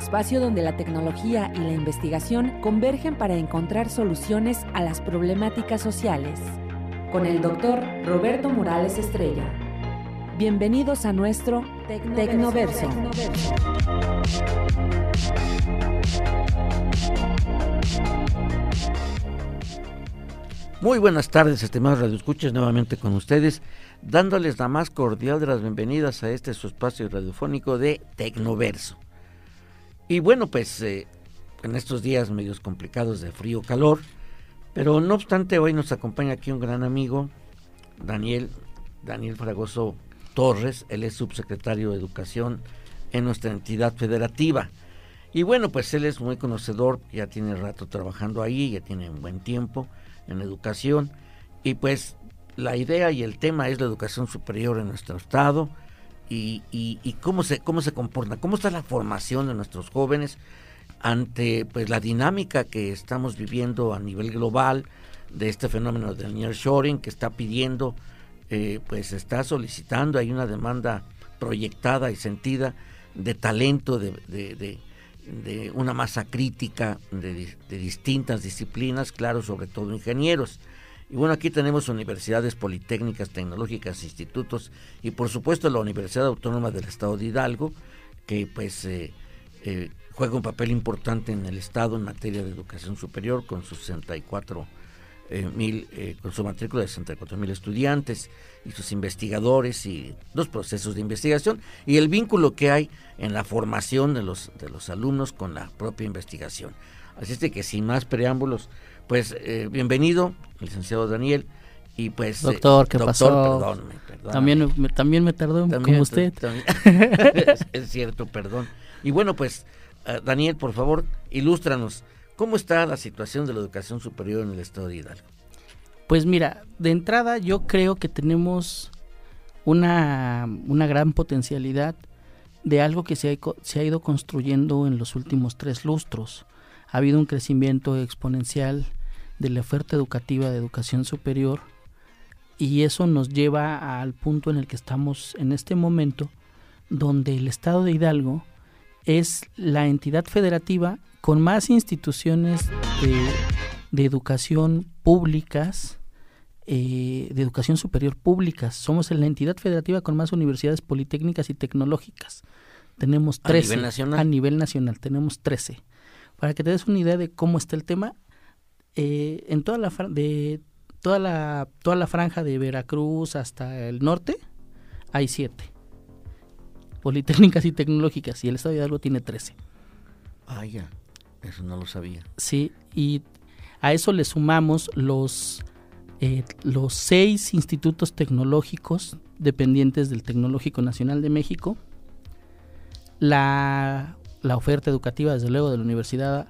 Espacio donde la tecnología y la investigación convergen para encontrar soluciones a las problemáticas sociales. Con el doctor Roberto Morales Estrella. Bienvenidos a nuestro Tecnoverso. Muy buenas tardes, estimados radioescuchas, nuevamente con ustedes, dándoles la más cordial de las bienvenidas a este su espacio radiofónico de Tecnoverso. Y bueno, pues eh, en estos días medios complicados de frío, calor, pero no obstante hoy nos acompaña aquí un gran amigo, Daniel, Daniel Fragoso Torres, él es subsecretario de Educación en nuestra entidad federativa. Y bueno, pues él es muy conocedor, ya tiene rato trabajando ahí, ya tiene un buen tiempo en educación. Y pues la idea y el tema es la educación superior en nuestro estado y, cómo se cómo se comporta, cómo está la formación de nuestros jóvenes ante pues la dinámica que estamos viviendo a nivel global de este fenómeno del nearshoring que está pidiendo eh, pues está solicitando hay una demanda proyectada y sentida de talento de una masa crítica de, distintas disciplinas, claro, sobre todo ingenieros. Y bueno, aquí tenemos universidades politécnicas, tecnológicas, institutos y por supuesto la Universidad Autónoma del Estado de Hidalgo, que pues eh, eh, juega un papel importante en el Estado en materia de educación superior con sus 64 eh, mil, eh, con su matrícula de 64 mil estudiantes y sus investigadores y los procesos de investigación y el vínculo que hay en la formación de los, de los alumnos con la propia investigación. Así es de que sin más preámbulos, pues eh, bienvenido, licenciado Daniel. Y pues, doctor, ¿qué pasó? También, me, también me tardó como usted. es, es, cierto, perdón. Y bueno, pues, Daniel, por favor, ilústranos ¿Cómo está la situación de la educación superior en el estado de Hidalgo? Pues mira, de entrada yo creo que tenemos una, gran potencialidad de algo que se ha, se ha ido construyendo en los últimos tres lustros. Ha habido un crecimiento exponencial de la oferta educativa de educación superior y eso nos lleva al punto en el que estamos en este momento, donde el estado de Hidalgo es la entidad federativa con más instituciones de, educación públicas, eh, de educación superior públicas. Somos la entidad federativa con más universidades politécnicas y tecnológicas. Tenemos 13. ¿A nivel nacional? A nivel nacional, tenemos 13. Para que te des una idea de cómo está el tema, eh, en toda la, de, toda, la, toda la franja de Veracruz hasta el norte, hay 7 politécnicas y tecnológicas y el Estado de Hidalgo tiene 13. Ah, ya. Eso no lo sabía. Sí, y a eso le sumamos los, eh, los seis institutos tecnológicos dependientes del Tecnológico Nacional de México, la, oferta educativa, desde luego, de la Universidad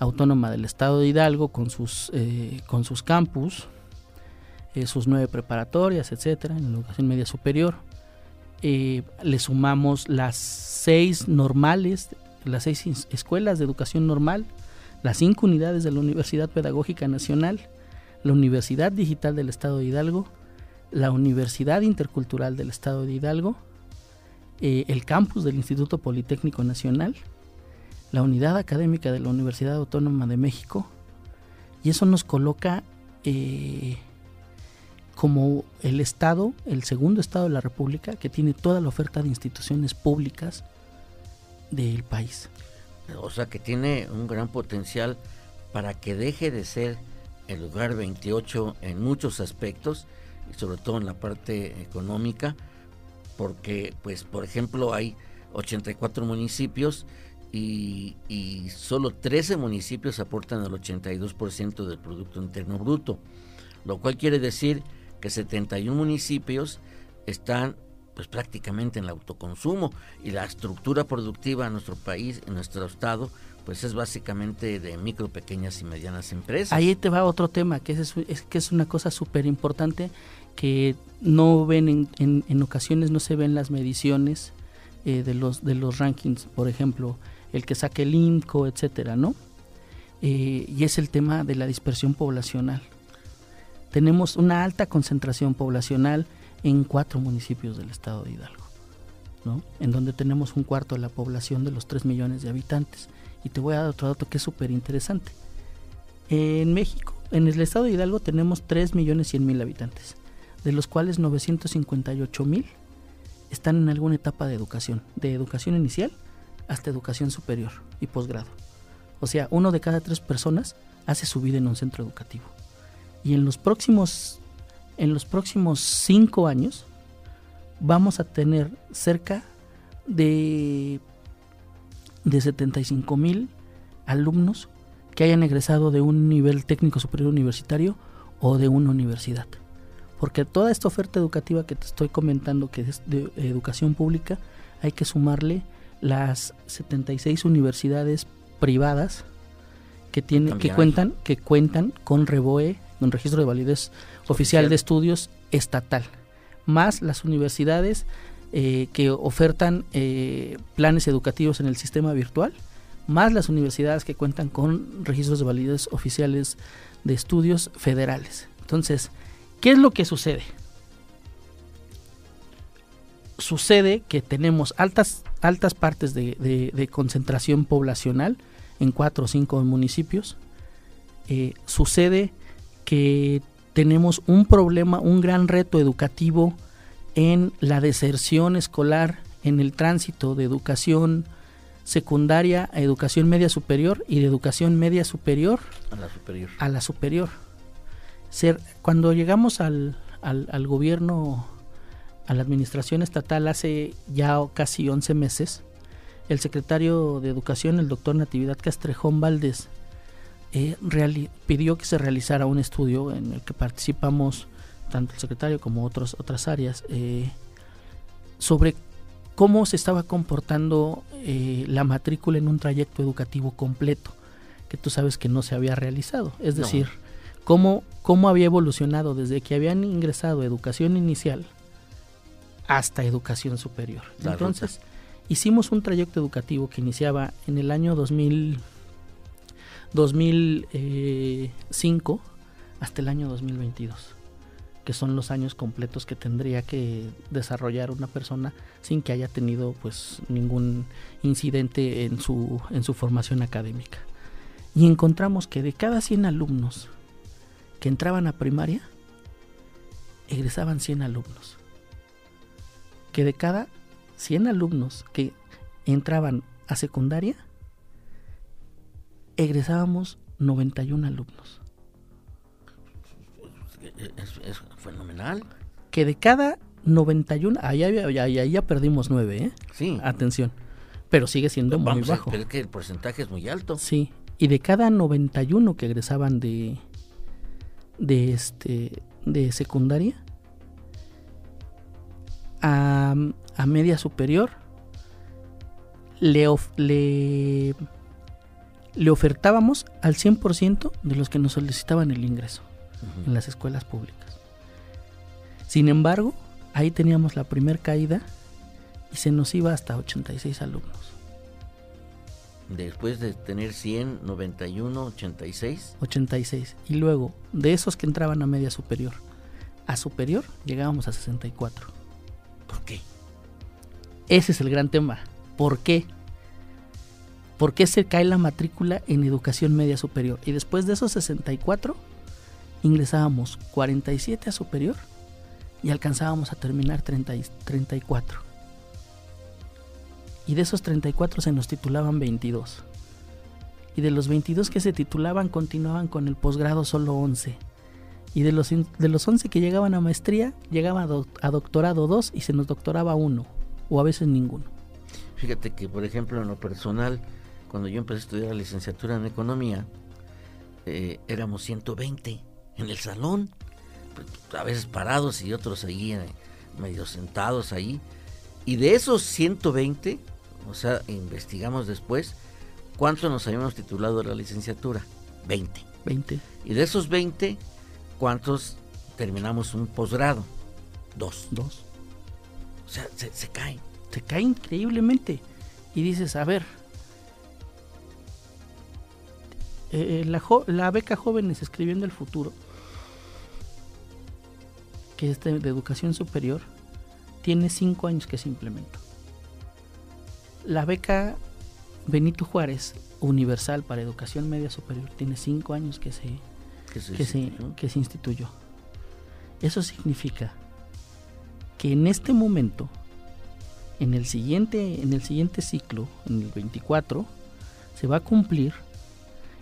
Autónoma del Estado de Hidalgo con sus, eh, con sus campus, eh, sus nueve preparatorias, etcétera, en la educación media superior. le sumamos las seis normales las seis escuelas de educación normal, las cinco unidades de la Universidad Pedagógica Nacional, la Universidad Digital del Estado de Hidalgo, la Universidad Intercultural del Estado de Hidalgo, eh, el campus del Instituto Politécnico Nacional, la unidad académica de la Universidad Autónoma de México, y eso nos coloca eh, como el Estado, el segundo Estado de la República, que tiene toda la oferta de instituciones públicas del país. O sea que tiene un gran potencial para que deje de ser el lugar 28 en muchos aspectos y sobre todo en la parte económica, porque pues por ejemplo hay 84 municipios y, y solo 13 municipios aportan el 82% del Producto Interno Bruto, lo cual quiere decir que 71 municipios están pues prácticamente en el autoconsumo y la estructura productiva en nuestro país, en nuestro estado, pues es básicamente de micro, pequeñas y medianas empresas. Ahí te va otro tema, que es, que es una cosa súper importante que no ven en, en, ocasiones, no se ven las mediciones eh, de, los, de los rankings, por ejemplo, el que saque el INCO, etcétera, ¿no? Eh, y es el tema de la dispersión poblacional. Tenemos una alta concentración poblacional en cuatro municipios del estado de Hidalgo, ¿no? en donde tenemos un cuarto de la población de los 3 millones de habitantes. Y te voy a dar otro dato que es súper interesante. En México, en el estado de Hidalgo tenemos 3 millones 100 mil habitantes, de los cuales 958 mil están en alguna etapa de educación, de educación inicial hasta educación superior y posgrado. O sea, uno de cada tres personas hace su vida en un centro educativo. Y en los próximos, en los próximos cinco años vamos a tener cerca de, de 75 mil alumnos que hayan egresado de un nivel técnico superior universitario o de una universidad. Porque toda esta oferta educativa que te estoy comentando, que es de educación pública, hay que sumarle las 76 universidades privadas que tienen que cuentan que cuentan con REBOE, un registro de validez oficial, de estudios estatal, más las universidades eh, que ofertan eh, planes educativos en el sistema virtual, más las universidades que cuentan con registros de validez oficiales de estudios federales. Entonces, ¿qué es lo que sucede? Sucede que tenemos altas, altas partes de concentración poblacional, en cuatro o cinco municipios. Eh, sucede que tenemos un problema, un gran reto educativo en la deserción escolar, en el tránsito de educación secundaria a educación media superior y de educación media superior a la superior. A la superior. Ser, cuando llegamos al, al, al gobierno, a la administración estatal hace ya casi 11 meses, el secretario de Educación, el doctor Natividad Castrejón Valdés, eh, pidió que se realizara un estudio en el que participamos tanto el secretario como otros, otras áreas eh, sobre cómo se estaba comportando eh, la matrícula en un trayecto educativo completo, que tú sabes que no se había realizado. Es decir, cómo, cómo había evolucionado desde que habían ingresado educación inicial hasta educación superior. Entonces, hicimos un trayecto educativo que iniciaba en el año 2000, 2005 eh, hasta el año 2022, que son los años completos que tendría que desarrollar una persona sin que haya tenido pues ningún incidente en su, en su formación académica. Y encontramos que de cada 100 alumnos que entraban a primaria, egresaban 100 alumnos. Que de cada 100 alumnos que entraban a secundaria, egresábamos 91 alumnos. Es, fenomenal. Que de cada 91, ahí, ahí, ya perdimos 9, ¿eh? Sí. Atención. Pero sigue siendo muy bajo. Pero es que el porcentaje es muy alto. Sí. Y de cada 91 que egresaban de, de, este, de secundaria, a, media superior le, le, le ofertábamos al 100% de los que nos solicitaban el ingreso en las escuelas públicas. Sin embargo, ahí teníamos la primera caída y se nos iba hasta 86 alumnos. Después de tener 100, 91, 86. 86. Y luego, de esos que entraban a media superior, a superior llegábamos a 64. ¿Por qué? Ese es el gran tema. ¿Por qué? ¿Por qué se cae la matrícula en educación media superior? Y después de esos 64, ingresábamos 47 a superior y alcanzábamos a terminar 34. Y de esos 34 se nos titulaban 22. Y de los 22 que se titulaban continuaban con el posgrado solo 11 y de los, de los 11 que llegaban a maestría, llegaba a, doctorado 2 y se nos doctoraba uno, o a veces ninguno. Fíjate que, por ejemplo, en lo personal, cuando yo empecé a estudiar la licenciatura en economía, eh, éramos 120 en el salón, pues, a veces parados y otros allí eh, medio sentados ahí. Y de esos 120, o sea, investigamos después, ¿cuántos nos habíamos titulado de la licenciatura? 20. 20. Y de esos 20, ¿cuántos terminamos un posgrado? Dos. Dos. O sea, se, se caen. Se cae increíblemente. Y dices, a ver, eh, la, jo- la beca Jóvenes Escribiendo el Futuro, que es de, de educación superior, tiene cinco años que se implementó. La beca Benito Juárez Universal para Educación Media Superior tiene cinco años que se, Que se que se, instituyó. que se instituyó. Eso significa que en este momento, en el siguiente, en el siguiente ciclo, en el 24, se va a cumplir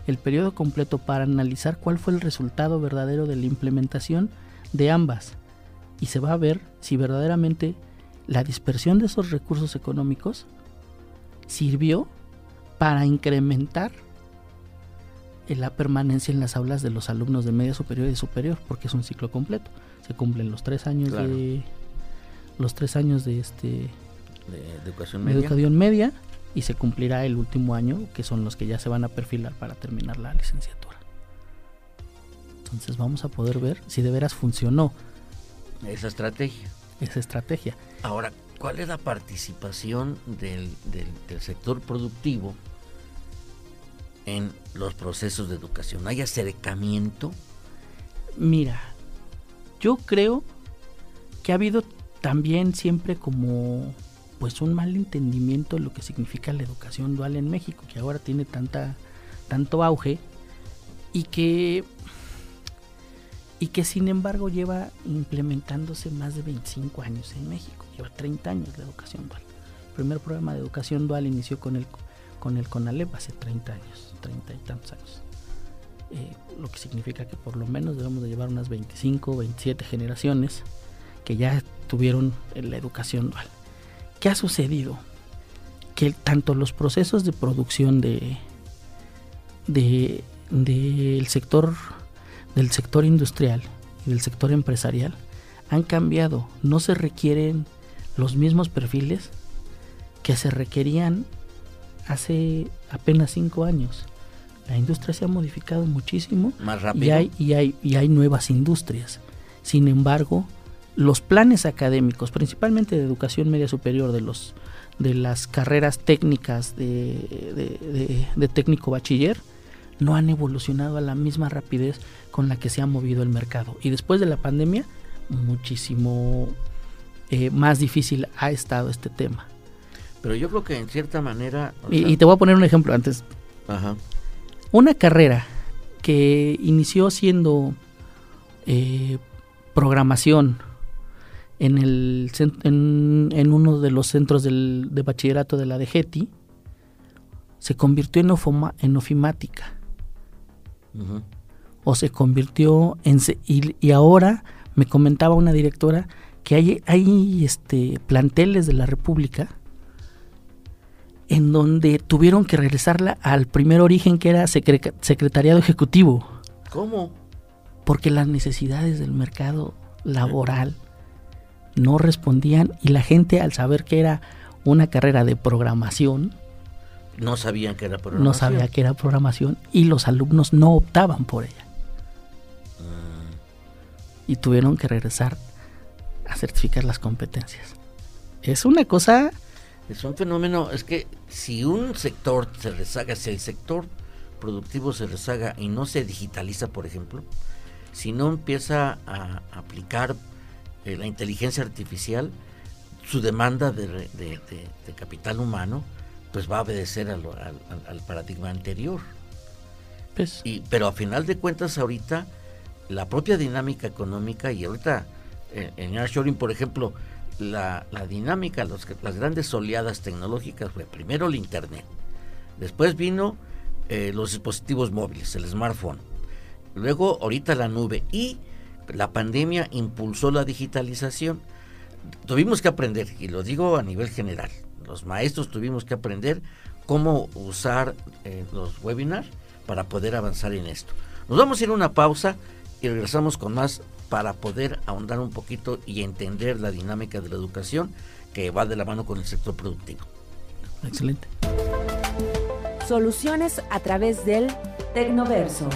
el periodo completo para analizar cuál fue el resultado verdadero de la implementación de ambas y se va a ver si verdaderamente la dispersión de esos recursos económicos sirvió para incrementar en la permanencia en las aulas de los alumnos de media superior y superior, porque es un ciclo completo. Se cumplen los tres años Claro. de los tres años de este de educación de media. educación media y se cumplirá el último año, que son los que ya se van a perfilar para terminar la licenciatura. Entonces vamos a poder ver si de veras funcionó Esa estrategia. esa estrategia. Ahora, ¿cuál es la participación del, del- del sector productivo en los procesos de educación? ¿Hay acercamiento? Mira, yo creo que ha habido también siempre como pues un mal entendimiento de lo que significa la educación dual en México, que ahora tiene tanta tanto auge y que y que sin embargo lleva implementándose más de 25 años en México, lleva 30 años la educación dual. El primer programa de educación dual inició con el con el CONALEP hace 30 años, 30 y tantos años. Eh, lo que significa que por lo menos debemos de llevar unas 25, 27 generaciones que ya tuvieron la educación dual. ¿Qué ha sucedido? Que tanto los procesos de producción de de- del sector del sector industrial y del sector empresarial han cambiado. No se requieren los mismos perfiles que se requerían hace apenas cinco años. La industria se ha modificado muchísimo Más rápido. y hay, y, hay, y hay nuevas industrias. Sin embargo, los planes académicos, principalmente de educación media superior, de, los, de las carreras técnicas de, de- de- de técnico bachiller, no han evolucionado a la misma rapidez con la que se ha movido el mercado. Y después de la pandemia, muchísimo eh, más difícil ha estado este tema. Pero yo creo que en cierta manera... Y, sea, y te voy a poner un ejemplo antes. ajá. Una carrera que inició siendo eh, programación en, el, en, en uno de los centros del, de bachillerato de la DGETI, se convirtió en, ofoma- en ofimática o se convirtió en... Y, y ahora me comentaba una directora que hay, hay este, planteles de la República en donde tuvieron que regresarla al primer origen que era secre- secretariado ejecutivo, ¿Cómo? porque las necesidades del mercado laboral no respondían y la gente al saber que era una carrera de programación, No sabían que era no programación. sabía que era programación y los alumnos no optaban por ella. Y tuvieron que regresar a certificar las competencias. Es una cosa, Es un fenómeno, es que si un sector se rezaga, si el sector productivo se rezaga y no se digitaliza, por ejemplo, si no empieza a aplicar eh, la inteligencia artificial, su demanda de, de- de- de capital humano, pues va a obedecer al, al- al paradigma anterior. pues, Y, pero a final de cuentas ahorita la propia dinámica económica y ahorita eh, en Nearshoring, por ejemplo, la, la dinámica, los- las grandes oleadas tecnológicas fue primero el Internet, después vino eh, los dispositivos móviles, el smartphone, luego ahorita la nube y la pandemia impulsó la digitalización. Tuvimos que aprender, y lo digo a nivel general, los maestros tuvimos que aprender cómo usar eh, los webinars para poder avanzar en esto. Nos vamos a ir a una pausa y regresamos con más para poder ahondar un poquito y entender la dinámica de la educación que va de la mano con el sector productivo. Excelente. Soluciones a través del Tecnoverso.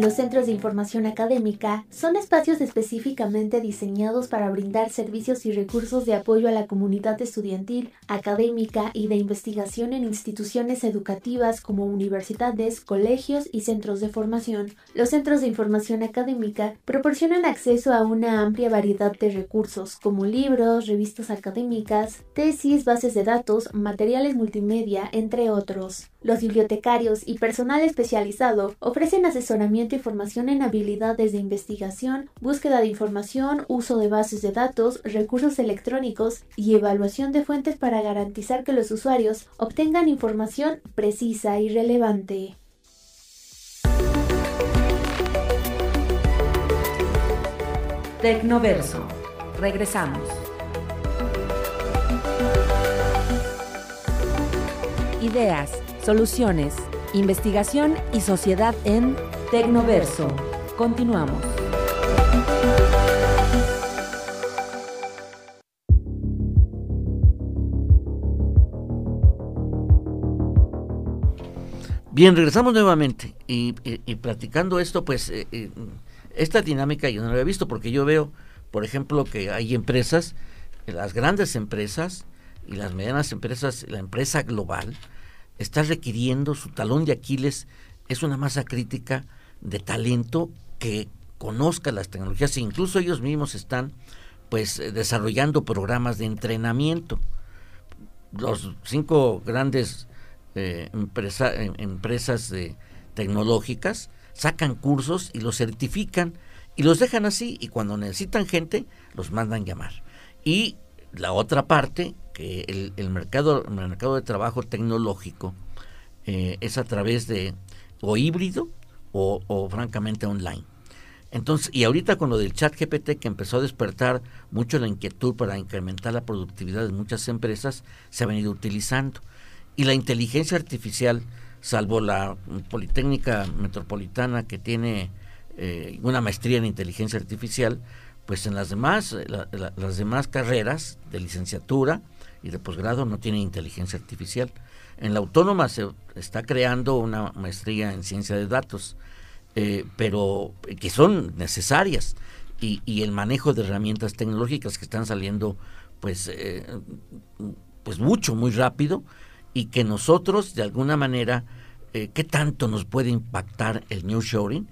Los centros de información académica son espacios específicamente diseñados para brindar servicios y recursos de apoyo a la comunidad estudiantil, académica y de investigación en instituciones educativas como universidades, colegios y centros de formación. Los centros de información académica proporcionan acceso a una amplia variedad de recursos como libros, revistas académicas, tesis, bases de datos, materiales multimedia, entre otros. Los bibliotecarios y personal especializado ofrecen asesoramiento formación en habilidades de investigación, búsqueda de información, uso de bases de datos, recursos electrónicos y evaluación de fuentes para garantizar que los usuarios obtengan información precisa y relevante. Tecnoverso. Regresamos. Ideas Soluciones, investigación y sociedad en Tecnoverso. Continuamos. Bien, regresamos nuevamente y, platicando esto, pues eh, eh, esta dinámica yo no la había visto porque yo veo, por ejemplo, que hay empresas, las grandes empresas y las medianas empresas, la empresa global, está requiriendo, su talón de Aquiles es una masa crítica de talento que conozca las tecnologías e incluso ellos mismos están pues eh, desarrollando programas de entrenamiento. Los cinco grandes eh, em, empresas tecnológicas sacan cursos y los certifican y los dejan así y cuando necesitan gente los mandan llamar. Y la otra parte que el, mercado, el mercado de trabajo tecnológico eh, es a través de o híbrido o, francamente online. Entonces, y ahorita con lo del chat GPT que empezó a despertar mucho la inquietud para incrementar la productividad de muchas empresas, se ha venido utilizando. Y la inteligencia artificial, salvo la Politécnica Metropolitana que tiene eh, una maestría en inteligencia artificial, pues en las demás, las demás carreras de licenciatura, y de posgrado no tiene inteligencia artificial. En la autónoma se está creando una maestría en ciencia de datos, eh, pero que son necesarias y, el manejo de herramientas tecnológicas que están saliendo pues, eh, pues mucho, muy rápido y que nosotros de alguna manera, eh, ¿qué tanto nos puede impactar el New Shoring?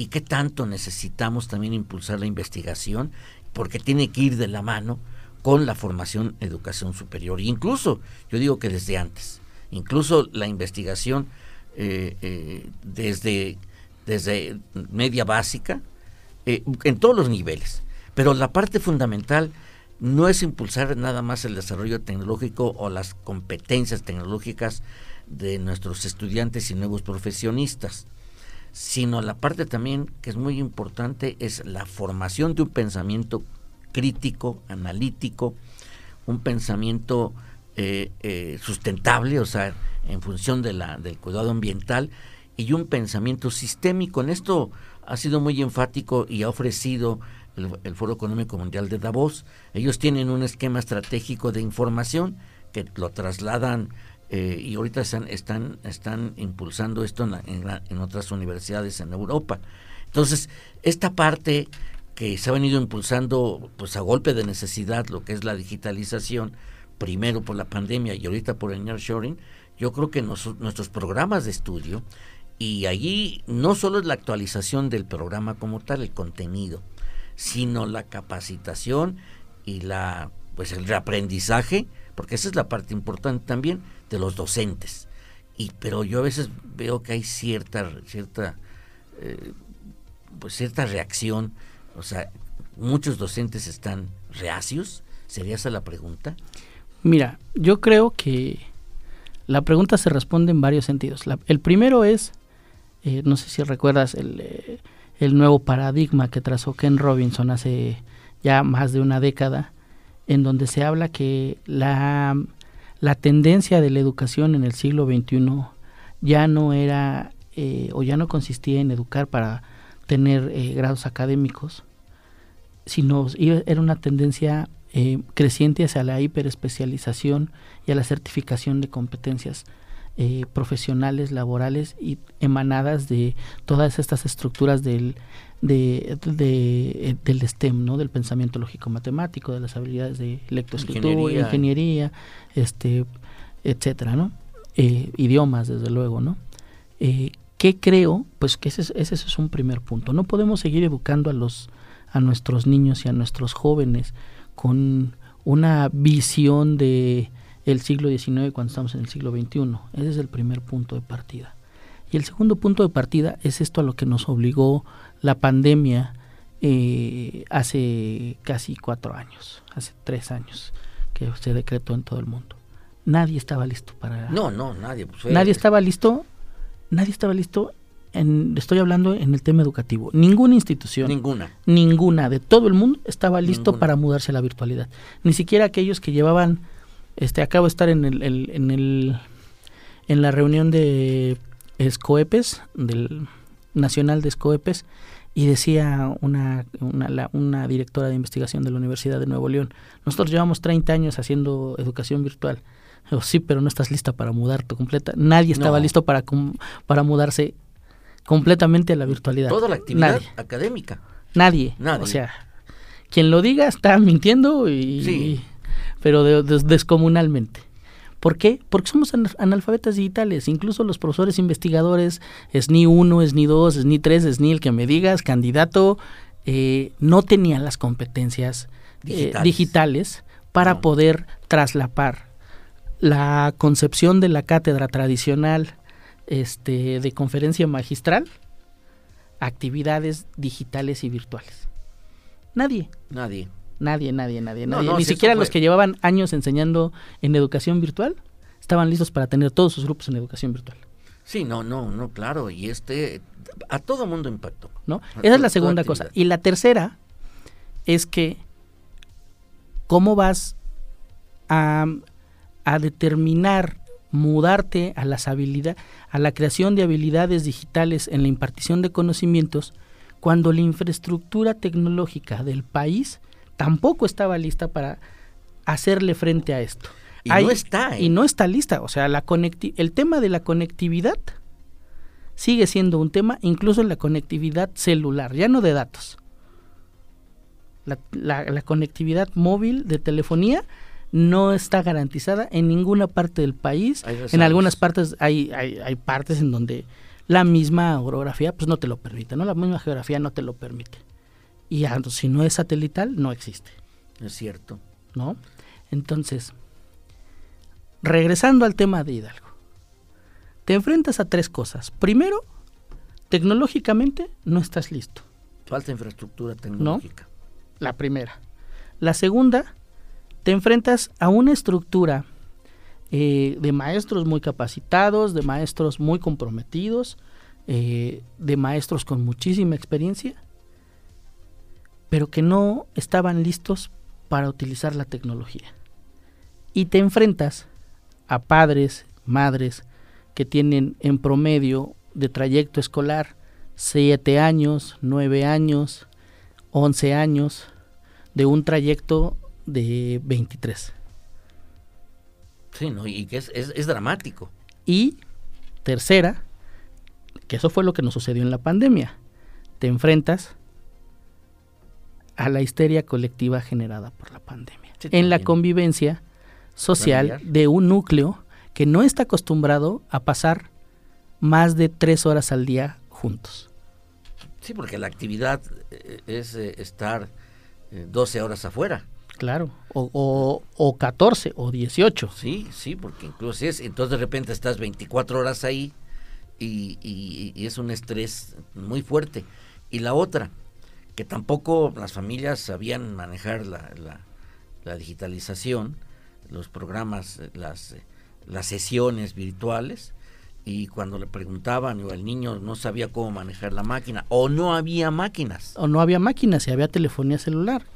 y qué tanto necesitamos también impulsar la investigación, porque tiene que ir de la mano con la formación educación superior. incluso, yo digo que desde antes, incluso la investigación eh, eh, desde, desde media básica, eh, en todos los niveles. Pero la parte fundamental no es impulsar nada más el desarrollo tecnológico o las competencias tecnológicas de nuestros estudiantes y nuevos profesionistas, sino la parte también que es muy importante es la formación de un pensamiento crítico, analítico, un pensamiento eh, eh, sustentable, o sea, en función de la, del cuidado ambiental, y un pensamiento sistémico. En esto ha sido muy enfático y ha ofrecido el, Foro Económico Mundial de Davos. Ellos tienen un esquema estratégico de información que lo trasladan eh, y ahorita están, están, están impulsando esto en, en, otras universidades en Europa. Entonces, esta parte que se ha venido impulsando pues a golpe de necesidad lo que es la digitalización, primero por la pandemia y ahorita por el nearshoring, yo creo que nuestros programas de estudio, y allí no solo es la actualización del programa como tal, el contenido, sino la capacitación y la pues el reaprendizaje, porque esa es la parte importante también de los docentes. Y pero yo a veces veo que hay cierta cierta eh, pues cierta reacción o sea, muchos docentes están reacios. ¿Sería esa la pregunta? Mira, yo creo que la pregunta se responde en varios sentidos. el primero es, eh, no sé si recuerdas el, eh, el, nuevo paradigma que trazó Ken Robinson hace ya más de una década, en donde se habla que la, la tendencia de la educación en el siglo XXI ya no era eh, o ya no consistía en educar para tener grados académicos, sino era una tendencia eh, creciente hacia la hiperespecialización y a la certificación de competencias eh, profesionales, laborales y emanadas de todas estas estructuras del, de, de, del STEM, ¿no? del pensamiento lógico-matemático, de las habilidades de lectoescritura, ingeniería, ingeniería este, etcétera, ¿no? Eh, idiomas, desde luego, ¿no? Eh, ¿Qué creo? Pues que ese, ese es un primer punto. No podemos seguir educando a los a nuestros niños y a nuestros jóvenes con una visión de el siglo XIX cuando estamos en el siglo XXI. Ese es el primer punto de partida. Y el segundo punto de partida es esto a lo que nos obligó la pandemia eh, hace casi cuatro años, hace tres años que se decretó en todo el mundo. Nadie estaba listo para... No, no, nadie. Pues nadie estaba listo, nadie estaba listo en, estoy hablando en el tema educativo. Ninguna institución, ninguna, ninguna de todo el mundo estaba listo para mudarse a la virtualidad. Ni siquiera aquellos que llevaban este, acabo de estar en el, en el en la reunión de Escoepes, del Nacional de Escoepes, y decía una, una, una, directora de investigación de la Universidad de Nuevo León, nosotros llevamos 30 años haciendo educación virtual. sí, pero no estás lista para mudarte completa. Nadie estaba listo para, para mudarse completamente a la virtualidad. Toda la actividad académica. Nadie. Nadie. O sea, quien lo diga está mintiendo y, pero descomunalmente. ¿Por qué? Porque somos analfabetas digitales. Incluso los profesores investigadores, SNI 1, SNI 2, SNI 3, SNI, el que me digas, candidato, eh, no tenían las competencias eh, digitales, para poder traslapar la concepción de la cátedra tradicional este, de conferencia magistral actividades digitales y virtuales. Nadie. Nadie. Nadie, nadie, nadie, nadie. Ni siquiera los que llevaban años enseñando en educación virtual estaban listos para tener todos sus grupos en educación virtual. Sí, no, no, no, claro. Y este, a todo mundo impactó. ¿No? Esa es la segunda cosa. Y la tercera es que, ¿cómo vas a, a determinar mudarte a las habilidades, a la creación de habilidades digitales en la impartición de conocimientos cuando la infraestructura tecnológica del país tampoco estaba lista para hacerle frente a esto. Y no está. ¿eh? Y no está lista. O sea, la el tema de la conectividad sigue siendo un tema, incluso la conectividad celular, ya no de datos. La, conectividad móvil de telefonía no está garantizada en ninguna parte del país. En algunas partes hay, hay, hay, partes en donde la misma orografía pues no te lo permite, ¿no? La misma geografía no te lo permite y si no es satelital no existe. Es cierto. ¿No? Entonces, regresando al tema de Hidalgo, te enfrentas a tres cosas. Primero, tecnológicamente no estás listo. Falta infraestructura tecnológica. La primera. La segunda, te enfrentas a una estructura eh, de maestros muy capacitados, de maestros muy comprometidos, eh, de maestros con muchísima experiencia, pero que no estaban listos para utilizar la tecnología. Y te enfrentas a padres, madres, que tienen en promedio de trayecto escolar 7 años, 9 años, 11 años, de un trayecto de 23. Sí, ¿no? y que es, es dramático. Y tercera, que eso fue lo que nos sucedió en la pandemia, te enfrentas a la histeria colectiva generada por la pandemia. en la convivencia social de un núcleo que no está acostumbrado a pasar más de tres horas al día juntos. Sí, porque la actividad eh, es eh, estar 12 eh, horas afuera. Claro, o, o, o, 14 o 18. Sí, sí, porque incluso es, entonces de repente estás 24 horas ahí y, y es un estrés muy fuerte. Y la otra, que tampoco las familias sabían manejar la, la, digitalización, los programas, las, las sesiones virtuales, y cuando le preguntaban o el niño no sabía cómo manejar la máquina, o no había máquinas. O no había máquinas, y había telefonía celular,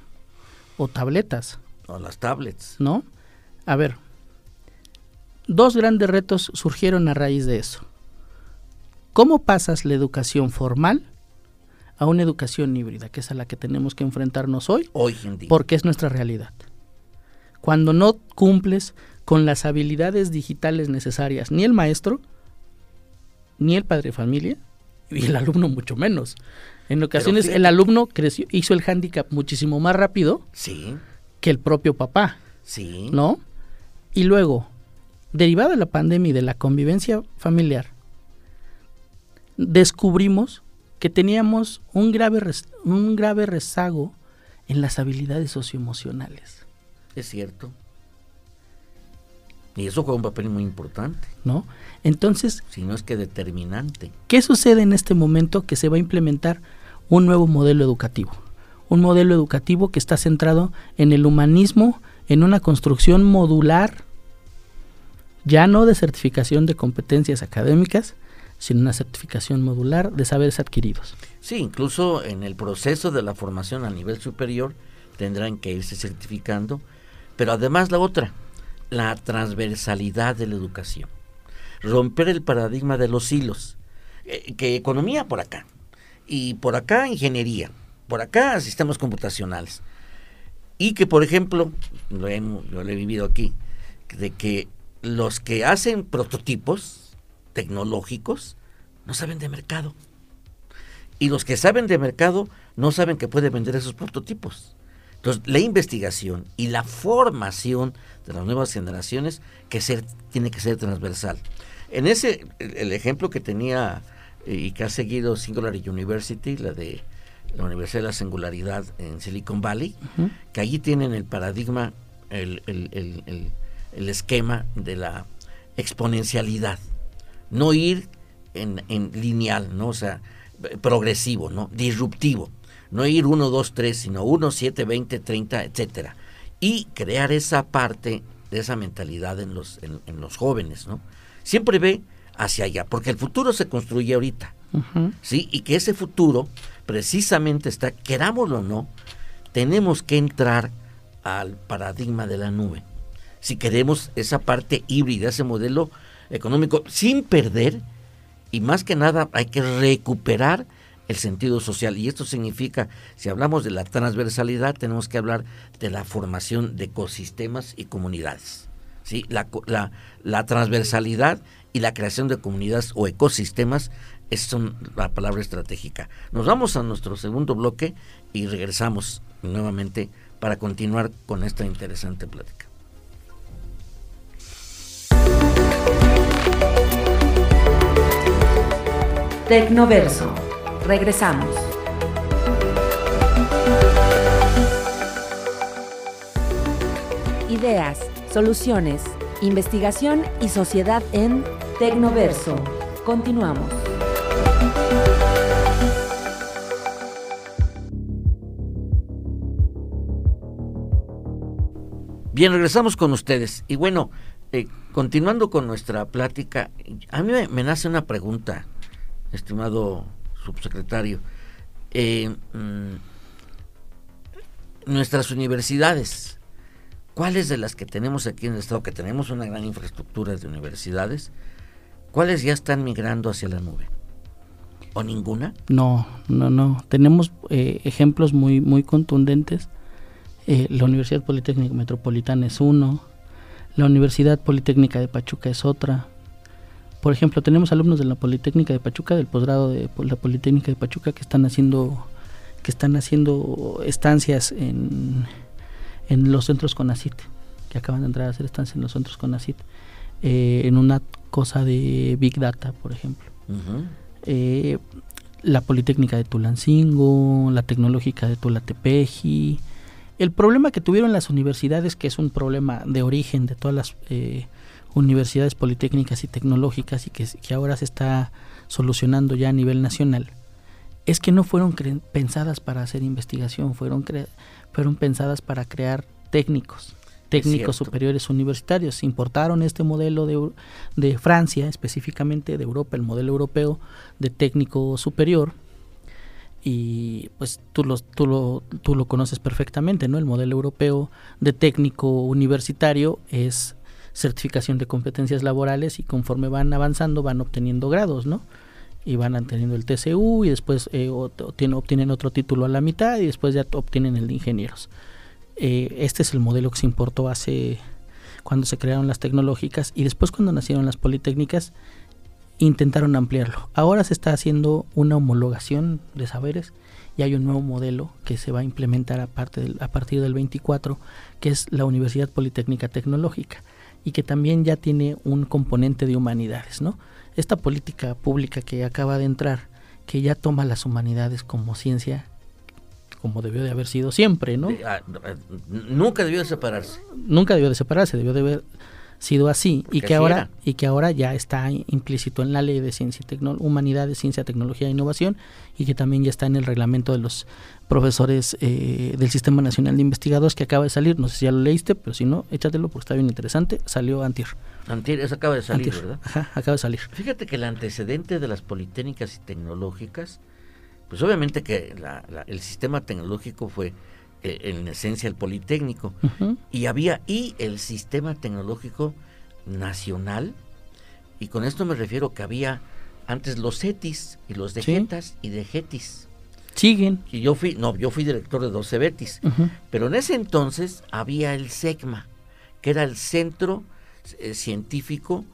o tabletas. O las tablets. ¿No? A ver, dos grandes retos surgieron a raíz de eso. ¿Cómo pasas la educación formal a una educación híbrida, que es a la que tenemos que enfrentarnos hoy? Hoy en día. Porque es nuestra realidad. Cuando no cumples con las habilidades digitales necesarias, ni el maestro, ni el padre de familia, y el alumno mucho menos. En ocasiones el alumno creció, hizo el hándicap muchísimo más rápido sí. que el propio papá. Sí. ¿No? Y luego, derivado de la pandemia y de la convivencia familiar, descubrimos que teníamos un grave, un grave rezago en las habilidades socioemocionales. Es cierto. Y eso juega un papel muy importante. ¿No? Entonces... Si no es que determinante. ¿Qué sucede en este momento que se va a implementar un nuevo modelo educativo? Un modelo educativo que está centrado en el humanismo, en una construcción modular, ya no de certificación de competencias académicas, sino una certificación modular de saberes adquiridos. Sí, incluso en el proceso de la formación a nivel superior tendrán que irse certificando, pero además la otra, la transversalidad de la educación. Romper el paradigma de los hilos. Eh, que economía por acá, y por acá ingeniería, por acá sistemas computacionales. Y que, por ejemplo, lo he, lo he vivido aquí, de que los que hacen prototipos tecnológicos no saben de mercado. Y los que saben de mercado no saben que puede vender esos prototipos. Entonces, la investigación y la formación de las nuevas generaciones que ser, tiene que ser transversal. En ese, el, ejemplo que tenía eh, y que ha seguido Singularity University, la de la Universidad de la Singularidad en Silicon Valley, que allí tienen el paradigma, el, el, el, esquema de la exponencialidad. No ir en, en, lineal, ¿no? O sea, progresivo, ¿no? Disruptivo. No ir 1, 2, 3, sino 1, 7, 20, 30, etcétera y crear esa parte de esa mentalidad en los, en, los jóvenes, ¿no? Siempre ve hacia allá, porque el futuro se construye ahorita, ¿sí? Y que ese futuro precisamente está, querámoslo o no, tenemos que entrar al paradigma de la nube. Si queremos esa parte híbrida, ese modelo económico, sin perder, y más que nada hay que recuperar el sentido social. Y esto significa, si hablamos de la transversalidad, tenemos que hablar de la formación de ecosistemas y comunidades. ¿sí? La, la, transversalidad y la creación de comunidades o ecosistemas es la palabra estratégica. Nos vamos a nuestro segundo bloque y regresamos nuevamente para continuar con esta interesante plática. Tecnoverso Regresamos. Ideas, soluciones, investigación y sociedad en Tecnoverso. Continuamos. Bien, regresamos con ustedes. Y bueno, eh, continuando con nuestra plática, a mí me nace una pregunta, estimado subsecretario, eh, mm, nuestras universidades, ¿cuáles de las que tenemos aquí en el Estado, que tenemos una gran infraestructura de universidades, cuáles ya están migrando hacia la nube? ¿O ninguna? No, no, no. Tenemos eh, ejemplos muy, muy contundentes. Eh, la Universidad Politécnica Metropolitana es uno, la Universidad Politécnica de Pachuca es otra, por ejemplo, tenemos alumnos de la Politécnica de Pachuca, del posgrado de la Politécnica de Pachuca, que están haciendo, que están haciendo estancias en, en los centros CONACIT, que acaban de entrar a hacer estancias en los centros CONACIT, eh, en una cosa de Big Data, por ejemplo. Eh, la Politécnica de Tulancingo, la Tecnológica de Tulatepeji. El problema que tuvieron las universidades, que es un problema de origen de todas las eh, universidades politécnicas y tecnológicas y que, ahora se está solucionando ya a nivel nacional, es que no fueron pensadas para hacer investigación, fueron, fueron pensadas para crear técnicos, técnicos superiores universitarios. Importaron este modelo de, de Francia, específicamente de Europa, el modelo europeo de técnico superior, y pues tú lo, tú lo, tú lo conoces perfectamente, ¿no? El modelo europeo de técnico universitario es certificación de competencias laborales y conforme van avanzando van obteniendo grados, ¿no? y van teniendo el TCU y después eh, obtienen, otro título a la mitad y después ya obtienen el de ingenieros. Eh, este es el modelo que se importó hace cuando se crearon las tecnológicas y después cuando nacieron las politécnicas intentaron ampliarlo. Ahora se está haciendo una homologación de saberes y hay un nuevo modelo que se va a implementar a, a partir del 24, que es la Universidad Politécnica Tecnológica y que también ya tiene un componente de humanidades, ¿no? Esta política pública que acaba de entrar, que ya toma las humanidades como ciencia, como debió de haber sido siempre, ¿no? Ah, nunca debió de separarse. Nunca debió de separarse, debió de haber sido así y que ahora y que ahora ya está implícito en la ley de ciencia y humanidades, ciencia, tecnología e innovación y que también ya está en el reglamento de los profesores eh, del Sistema Nacional de Investigadores que acaba de salir, no sé si ya lo leíste, pero si no, échatelo porque está bien interesante, salió antier. Antier, eso acaba de salir, ¿verdad? Ajá, acaba de salir. Fíjate que el antecedente de las politécnicas y tecnológicas, pues obviamente que el sistema tecnológico fue en esencia el Politécnico, y había y el sistema tecnológico nacional, y con esto me refiero que había antes los CETIS y los de GETAS y de GETIS. Siguen. Y yo fui, no, yo fui director de dos CEBETIS, pero en ese entonces había el SECMA, que era el Centro eh, Científico,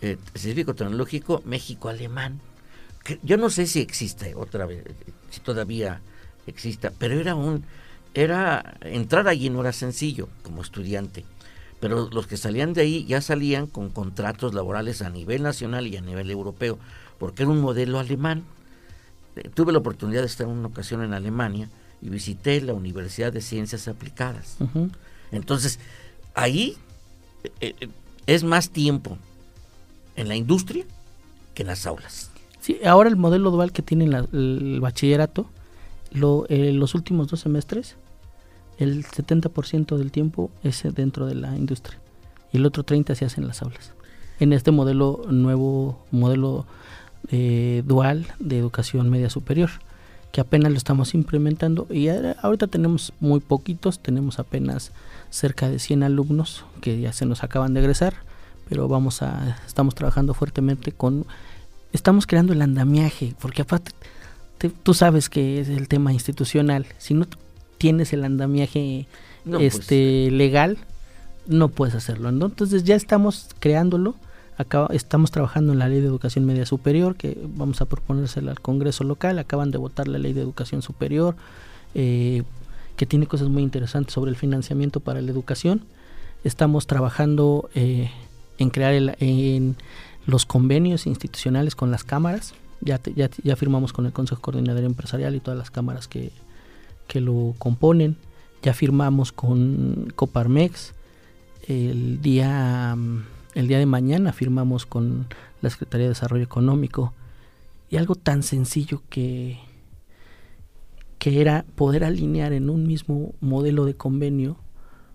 eh, Científico Tecnológico México-Alemán. Yo no sé si existe otra vez, si todavía exista, pero era un era entrar allí no era sencillo como estudiante, pero los que salían de ahí ya salían con contratos laborales a nivel nacional y a nivel europeo, porque era un modelo alemán. Eh, tuve la oportunidad de estar en una ocasión en Alemania y visité la Universidad de Ciencias Aplicadas. Entonces, ahí eh, eh, es más tiempo en la industria que en las aulas. Sí, ahora el modelo dual que tiene el bachillerato, lo, los últimos dos semestres el 70% del tiempo es dentro de la industria y el otro 30% se hace en las aulas. En este modelo nuevo, modelo eh, dual de educación media superior, que apenas lo estamos implementando y ahorita tenemos muy poquitos, tenemos apenas cerca de 100 alumnos que ya se nos acaban de egresar, pero vamos a, estamos trabajando fuertemente con, estamos creando el andamiaje, porque aparte tú sabes que es el tema institucional, si no tienes el andamiaje pues, este legal, no puedes hacerlo. Entonces ya estamos creándolo. Acá estamos trabajando en la ley de educación media superior que vamos a proponérsela al Congreso local. Acaban de votar la ley de educación superior eh, que tiene cosas muy interesantes sobre el financiamiento para la educación. Estamos trabajando eh, en crear en los convenios institucionales con las cámaras. Ya, ya, ya firmamos con el Consejo Coordinador Empresarial y todas las cámaras que, que lo componen. Ya firmamos con Coparmex. El día, el día de mañana firmamos con la Secretaría de Desarrollo Económico. Y algo tan sencillo que, que era poder alinear en un mismo modelo de convenio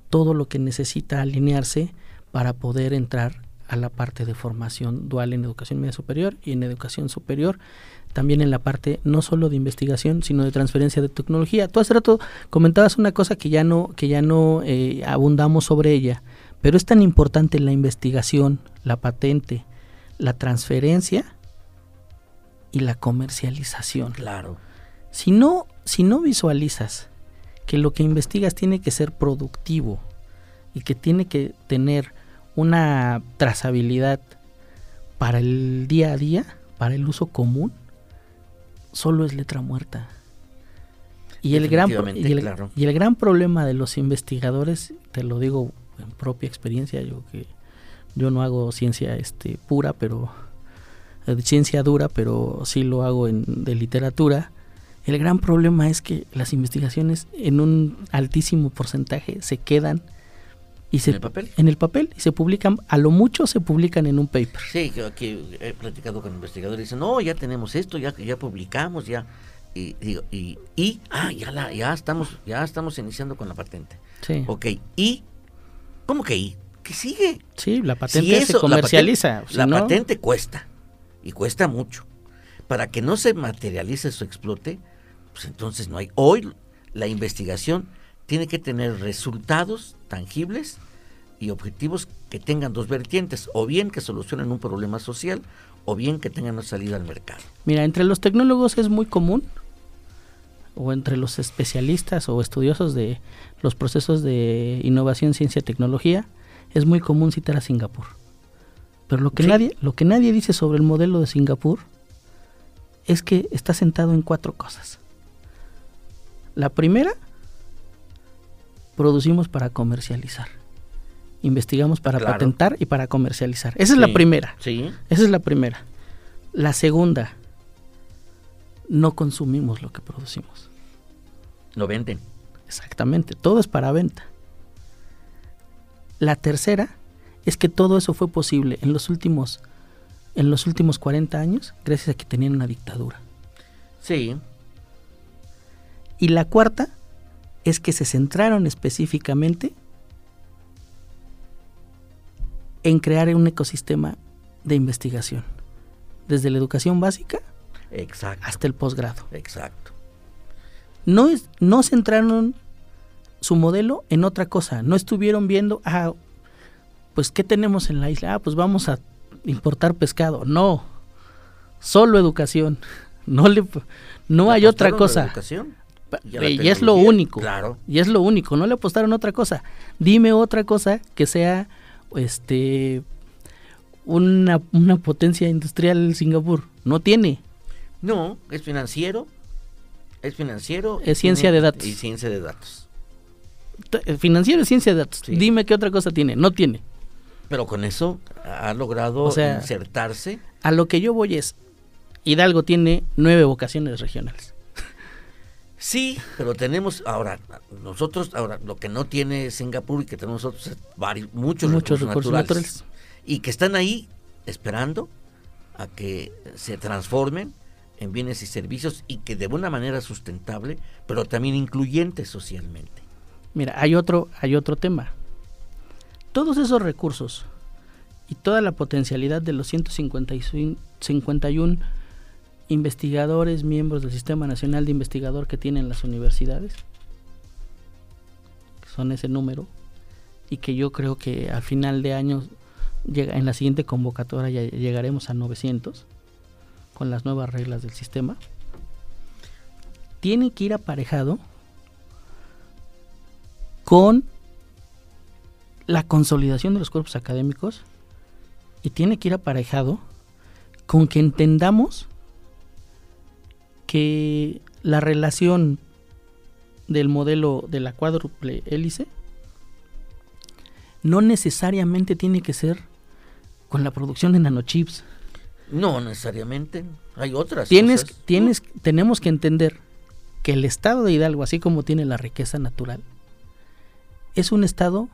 todo lo que necesita alinearse para poder entrar a la parte de formación dual en educación media superior y en educación superior también en la parte no solo de investigación, sino de transferencia de tecnología. Tú hace rato comentabas una cosa que ya no, que ya no eh, abundamos sobre ella, pero es tan importante la investigación, la patente, la transferencia y la comercialización. Claro. Si no, si no visualizas que lo que investigas tiene que ser productivo y que tiene que tener una trazabilidad para el día a día, para el uso común, solo es letra muerta. Y el, gran, y el, gran problema de los investigadores, te lo digo en propia experiencia, yo que yo no hago ciencia este pura, pero eh, ciencia dura, pero sí lo hago en, de literatura. El gran problema es que las investigaciones en un altísimo porcentaje se quedan y se, ¿En el papel? En el papel y se publican, a lo mucho se publican en un paper. Sí, aquí he platicado con investigadores y dicen, no, ya tenemos esto, ya, ya publicamos, ya. Y digo, y, y ah, ya, la, ya, estamos, ya estamos iniciando con la patente. Sí. Ok, y, ¿cómo que y? ¿Qué sigue? Sí, la patente se comercializa. La, patente, cuesta, y cuesta mucho. Para que no se materialice su explote, pues entonces no hay. Hoy la investigación tiene que tener resultados tangibles y objetivos que tengan dos vertientes, o bien que solucionen un problema social, o bien que tengan una salida al mercado. Mira, entre los tecnólogos es muy común, o entre los especialistas o estudiosos de los procesos de innovación, ciencia y tecnología, es muy común citar a Singapur. Pero lo que, nadie, lo que nadie dice sobre el modelo de Singapur es que está sentado en cuatro cosas. La primera, producimos para comercializar. Investigamos para patentar y para comercializar. Esa es la primera. Sí. Esa es la primera. La segunda, no consumimos lo que producimos. Lo venden. Exactamente, todo es para venta. La tercera es que todo eso fue posible en los últimos en los últimos 40 años gracias a que tenían una dictadura. Sí. Y la cuarta es que se centraron específicamente en crear un ecosistema de investigación, desde la educación básica Exacto. hasta el posgrado. Exacto. No, es, no centraron su modelo en otra cosa, no estuvieron viendo, ah, pues ¿qué tenemos en la isla? Ah, pues vamos a importar pescado. No, solo educación. No le, no hay otra cosa. Educación? Y, es lo único. Claro. Y es lo único. No le apostaron otra cosa. Dime otra cosa que sea, este, una, una potencia industrial Singapur. No tiene. No, es financiero. Es financiero. Es ciencia de datos. Y ciencia de datos. Financiero es ciencia de datos. Dime qué otra cosa tiene. No tiene. Pero con eso ha logrado insertarse. A lo que yo voy es, Hidalgo tiene nueve vocaciones regionales. Sí, pero tenemos ahora, nosotros, ahora, lo que no tiene Singapur y que tenemos nosotros es varios, muchos, muchos recursos, naturales, Y que están ahí esperando a que se transformen en bienes y servicios y que de una manera sustentable, pero también incluyente socialmente. Mira, hay otro, hay otro tema. Todos esos recursos y toda la potencialidad de los 151 investigadores, miembros del Sistema Nacional de Investigador que tienen las universidades, que son ese número, y que yo creo que al final de año, en la siguiente convocatoria ya llegaremos a 900 con las nuevas reglas del sistema, tiene que ir aparejado con la consolidación de los cuerpos académicos y tiene que ir aparejado con que entendamos que la relación del modelo de la cuádruple hélice no necesariamente tiene que ser con la producción de nanochips. No necesariamente, hay otras. Tienes, tienes, tenemos que entender que el estado de Hidalgo, así como tiene la riqueza natural, es un estado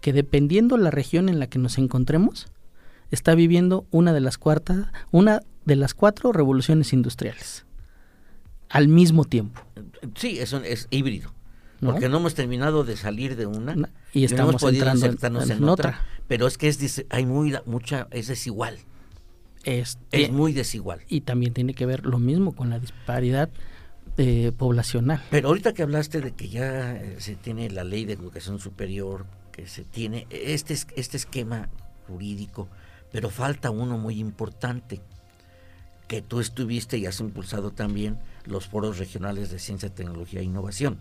que dependiendo la región en la que nos encontremos, está viviendo una de las cuartas, una de las cuatro revoluciones industriales al mismo tiempo. Sí, eso es híbrido. Porque no hemos terminado de salir de una y estamos entrando en, otra. Pero es que es hay muy mucha es desigual. Es, es muy desigual. Y también tiene que ver lo mismo con la disparidad eh, poblacional. Pero ahorita que hablaste de que ya eh, se tiene la ley de educación superior, que se tiene este, este esquema jurídico, pero falta uno muy importante, que tú estuviste y has impulsado también los foros regionales de ciencia, tecnología e innovación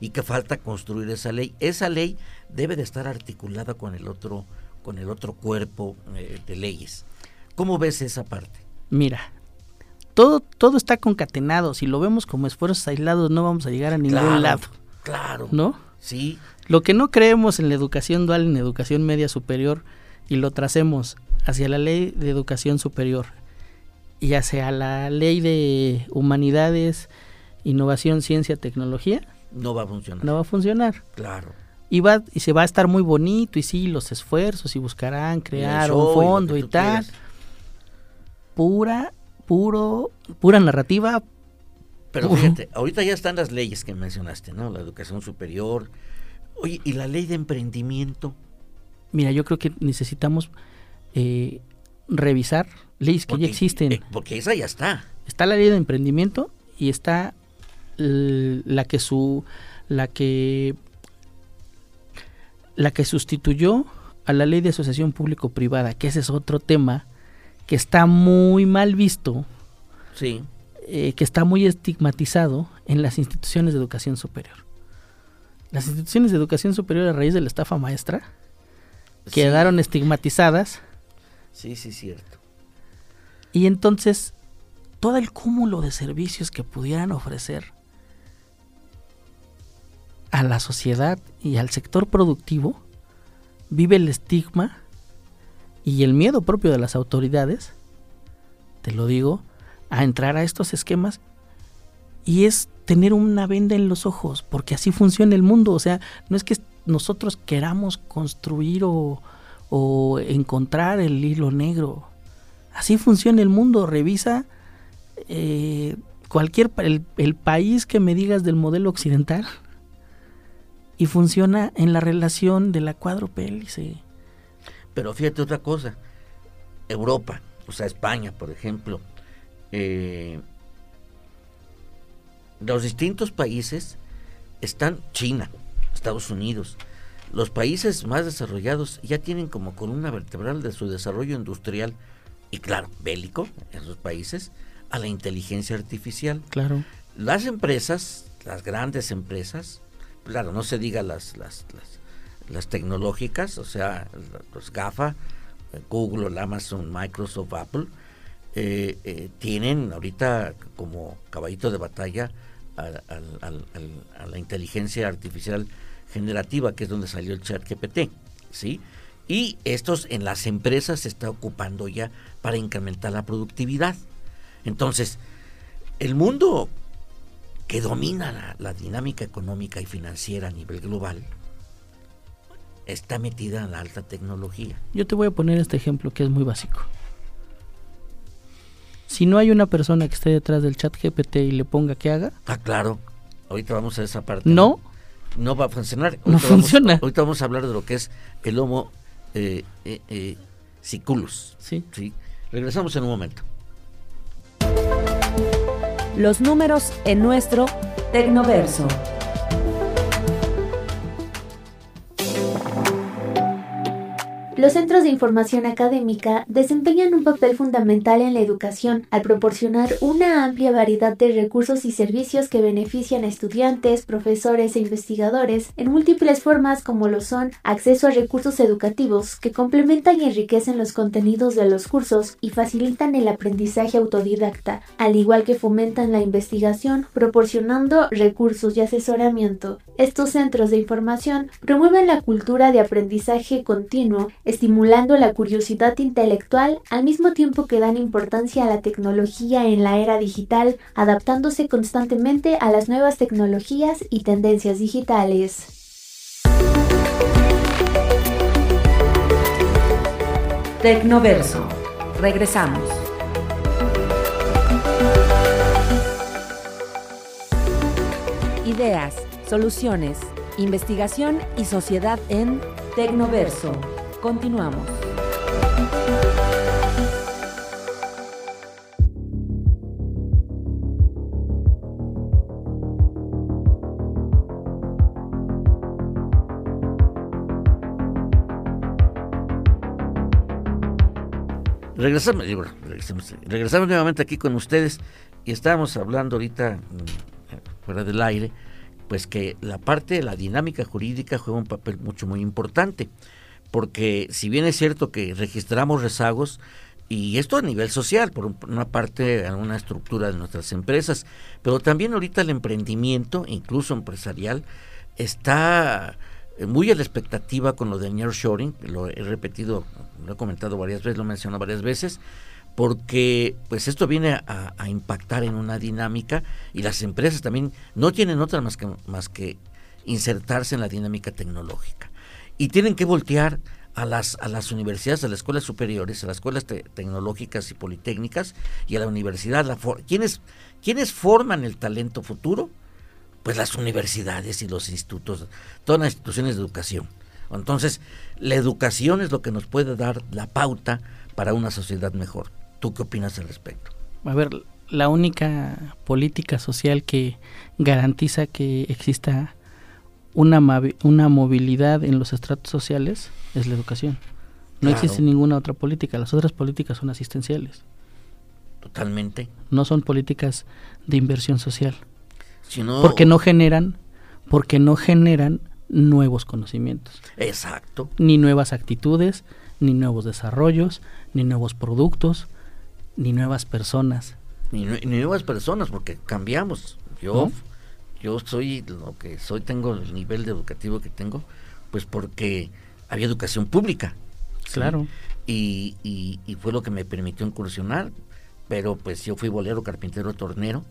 y que falta construir esa ley. Esa ley debe de estar articulada con el otro con el otro cuerpo eh, de leyes. ¿Cómo ves esa parte? Mira, todo todo está concatenado. Si lo vemos como esfuerzos aislados no vamos a llegar a ningún lado. Claro. ¿No? Sí. Lo que no creemos en la educación dual, en educación media superior y lo tracemos hacia la ley de educación superior ya sea la ley de humanidades, innovación, ciencia, tecnología, no va a funcionar. No va a funcionar. Claro. Y, va, y se va a estar muy bonito y sí, los esfuerzos y buscarán crear un fondo y, tal. Pura, puro, pura narrativa. Pero fíjate, ahorita ya están las leyes que mencionaste, ¿no? La educación superior. Oye, ¿y la ley de emprendimiento? Mira, yo creo que necesitamos eh, revisar leyes que ya existen. Eh, porque esa ya está. Está la ley de emprendimiento y está la que su la que la que sustituyó a la ley de asociación público-privada, que ese es otro tema que está muy mal visto, sí. Eh, que está muy estigmatizado en las instituciones de educación superior. Las instituciones de educación superior a raíz de la estafa maestra quedaron estigmatizadas. Sí, sí, cierto. Y entonces, todo el cúmulo de servicios que pudieran ofrecer a la sociedad y al sector productivo vive el estigma y el miedo propio de las autoridades, te lo digo, a entrar a estos esquemas y es tener una venda en los ojos, porque así funciona el mundo, o sea, no es que nosotros queramos construir o, encontrar el hilo negro, así funciona el mundo, revisa eh, cualquier, el, país que me digas del modelo occidental, y funciona en la relación de la cuádruple. Pero fíjate otra cosa, Europa, o sea, España, por ejemplo, eh, los distintos países están China, Estados Unidos, los países más desarrollados ya tienen como columna vertebral de su desarrollo industrial y claro, bélico en esos países, a la inteligencia artificial. Claro. Las empresas, las grandes empresas, claro, no se diga las, las, las, tecnológicas, o sea, los GAFA, Google, Amazon, Microsoft, Apple, eh, eh, tienen ahorita como caballito de batalla a, la inteligencia artificial generativa, que es donde salió el chat GPT, ¿sí? Y estos en las empresas se está ocupando ya para incrementar la productividad. Entonces, el mundo que domina la, dinámica económica y financiera a nivel global, está metida en la alta tecnología. Yo te voy a poner este ejemplo que es muy básico. Si no hay una persona que esté detrás del chat GPT y le ponga que haga. Ah, claro. Ahorita vamos a esa parte. No. No, va a funcionar. no funciona. ahorita vamos a hablar de lo que es el Homo eh, eh, eh siculus. Sí. sí. Regresamos en un momento los números en nuestro Tecnoverso. Los centros de información académica desempeñan un papel fundamental en la educación al proporcionar una amplia variedad de recursos y servicios que benefician a estudiantes, profesores e investigadores en múltiples formas como lo son acceso a recursos educativos que complementan y enriquecen los contenidos de los cursos y facilitan el aprendizaje autodidacta, al igual que fomentan la investigación proporcionando recursos y asesoramiento. Estos centros de información promueven la cultura de aprendizaje continuo estimulando la curiosidad intelectual al mismo tiempo que dan importancia a la tecnología en la era digital, adaptándose constantemente a las nuevas tecnologías y tendencias digitales. Tecnoverso. Regresamos. Ideas, soluciones, investigación y sociedad en Tecnoverso. Continuamos. Regresamos, regresamos, regresamos, nuevamente aquí con ustedes y estábamos hablando ahorita mm, fuera del aire, pues que la parte de la dinámica jurídica juega un papel mucho muy importante porque si bien es cierto que registramos rezagos, y esto a nivel social, por una parte, en una estructura de nuestras empresas, pero también ahorita el emprendimiento, incluso empresarial, está muy a la expectativa con lo del nearshoring, lo he repetido, lo he comentado varias veces, lo he mencionado varias veces, porque pues esto viene a, a, impactar en una dinámica y las empresas también no tienen otra más que, más que insertarse en la dinámica tecnológica y tienen que voltear a las, a las universidades, a las escuelas superiores, a las escuelas tecnológicas y politécnicas y a la universidad. La ¿quiénes, ¿Quiénes forman el talento futuro? Pues las universidades y los institutos, todas las instituciones de educación. Entonces, la educación es lo que nos puede dar la pauta para una sociedad mejor. ¿Tú qué opinas al respecto? A ver, la única política social que garantiza que exista una, una movilidad en los estratos sociales es la educación. No existe ninguna otra política, las otras políticas son asistenciales. Totalmente. No son políticas de inversión social. porque no generan, porque no generan nuevos conocimientos. Exacto. Ni nuevas actitudes, ni nuevos desarrollos, ni nuevos productos, ni nuevas personas. Ni, nuevas personas, porque cambiamos. Yo, yo soy lo que soy, tengo el nivel de educativo que tengo, pues porque había educación pública. Claro. Y, y, fue lo que me permitió incursionar, pero pues yo fui bolero, carpintero, tornero,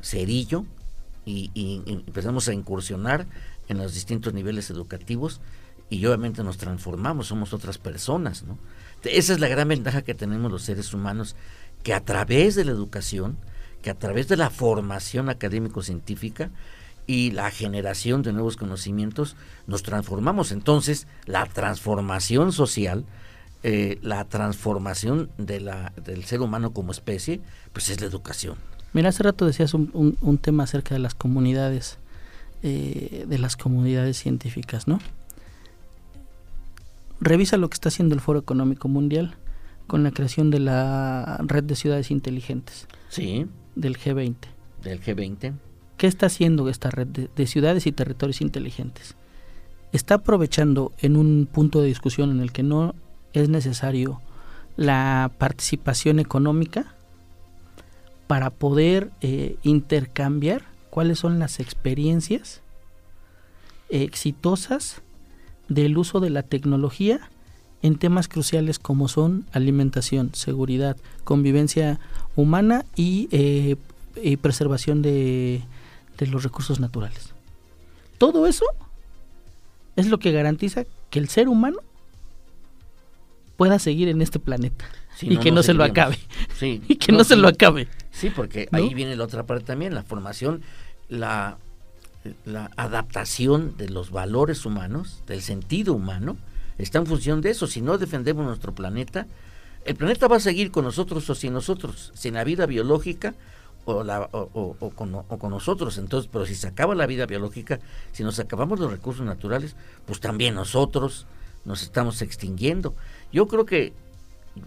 cerillo, y, y, empezamos a incursionar en los distintos niveles educativos y obviamente nos transformamos, somos otras personas, ¿no? Esa es la gran ventaja que tenemos los seres humanos, que a través de la educación, que a través de la formación académico-científica y la generación de nuevos conocimientos, nos transformamos. Entonces, la transformación social, eh, la transformación de la, del ser humano como especie, pues es la educación. Mira, hace rato decías un, un, tema acerca de las comunidades, eh, de las comunidades científicas, ¿no? Revisa lo que está haciendo el Foro Económico Mundial con la creación de la red de ciudades inteligentes. Sí. Del G20. Del G20. ¿Qué está haciendo esta red de, ciudades y territorios inteligentes? Está aprovechando en un punto de discusión en el que no es necesario la participación económica para poder eh, intercambiar cuáles son las experiencias exitosas del uso de la tecnología en temas cruciales como son alimentación, seguridad, convivencia humana y, eh, preservación de, los recursos naturales. Todo eso es lo que garantiza que el ser humano pueda seguir en este planeta y que no, se lo acabe. y que no, se lo acabe. Sí, porque ahí viene la otra parte también, la formación, la la adaptación de los valores humanos, del sentido humano, está en función de eso. Si no defendemos nuestro planeta, el planeta va a seguir con nosotros o sin nosotros, sin la vida biológica o, la, o, con, nosotros. Entonces, pero si se acaba la vida biológica, si nos acabamos los recursos naturales, pues también nosotros nos estamos extinguiendo. Yo creo que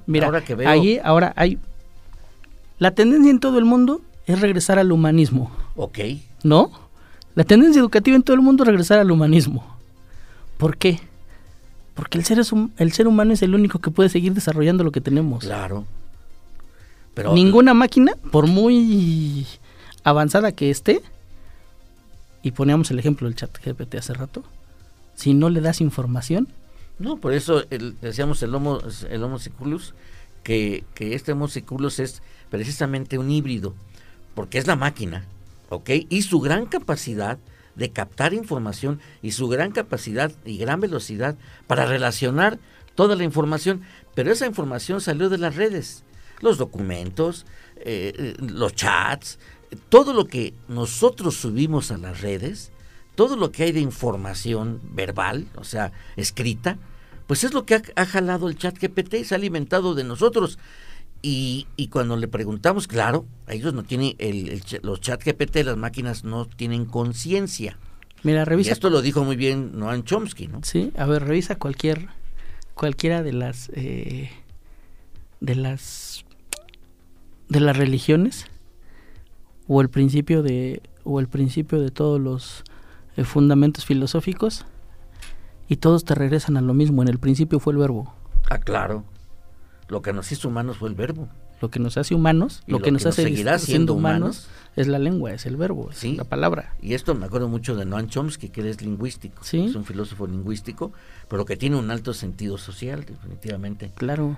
Mira, ahora que veo ahí ahora hay la tendencia en todo el mundo es regresar al humanismo. Ok. ¿No? La tendencia educativa en todo el mundo es regresar al humanismo. ¿Por qué? Porque el ser, es el ser humano es el único que puede seguir desarrollando lo que tenemos. Claro. Pero, Ninguna máquina, por muy avanzada que esté, y poníamos el ejemplo del chat GPT hace rato, si no le das información. No, por eso decíamos el Homo, el homo que, que este Homo es precisamente un híbrido, porque es la máquina, ¿ok? Y su gran capacidad de captar información y su gran capacidad y gran velocidad para relacionar toda la información, pero esa información salió de las redes, los documentos, eh, eh, los chats, todo lo que nosotros subimos a las redes, todo lo que hay de información verbal, o sea, escrita, pues es lo que ha, ha jalado el chat GPT, se ha alimentado de nosotros. Y, y, cuando le preguntamos, claro, ellos no tienen, el, los chat GPT, las máquinas no tienen conciencia. Mira, revisa. esto lo dijo muy bien Noam Chomsky, ¿no? Sí, a ver, revisa cualquier, cualquiera de las, eh, de las, de las religiones o el principio de, o el principio de todos los eh, fundamentos filosóficos y todos te regresan a lo mismo. En el principio fue el verbo. Ah, claro. Lo que nos hizo humanos fue el verbo. Lo que nos hace humanos, lo, que nos hace seguirá siendo humanos, es la lengua, es el verbo, es la palabra. Y esto me acuerdo mucho de Noam Chomsky, que él es lingüístico, es un filósofo lingüístico, pero que tiene un alto sentido social, definitivamente. Claro.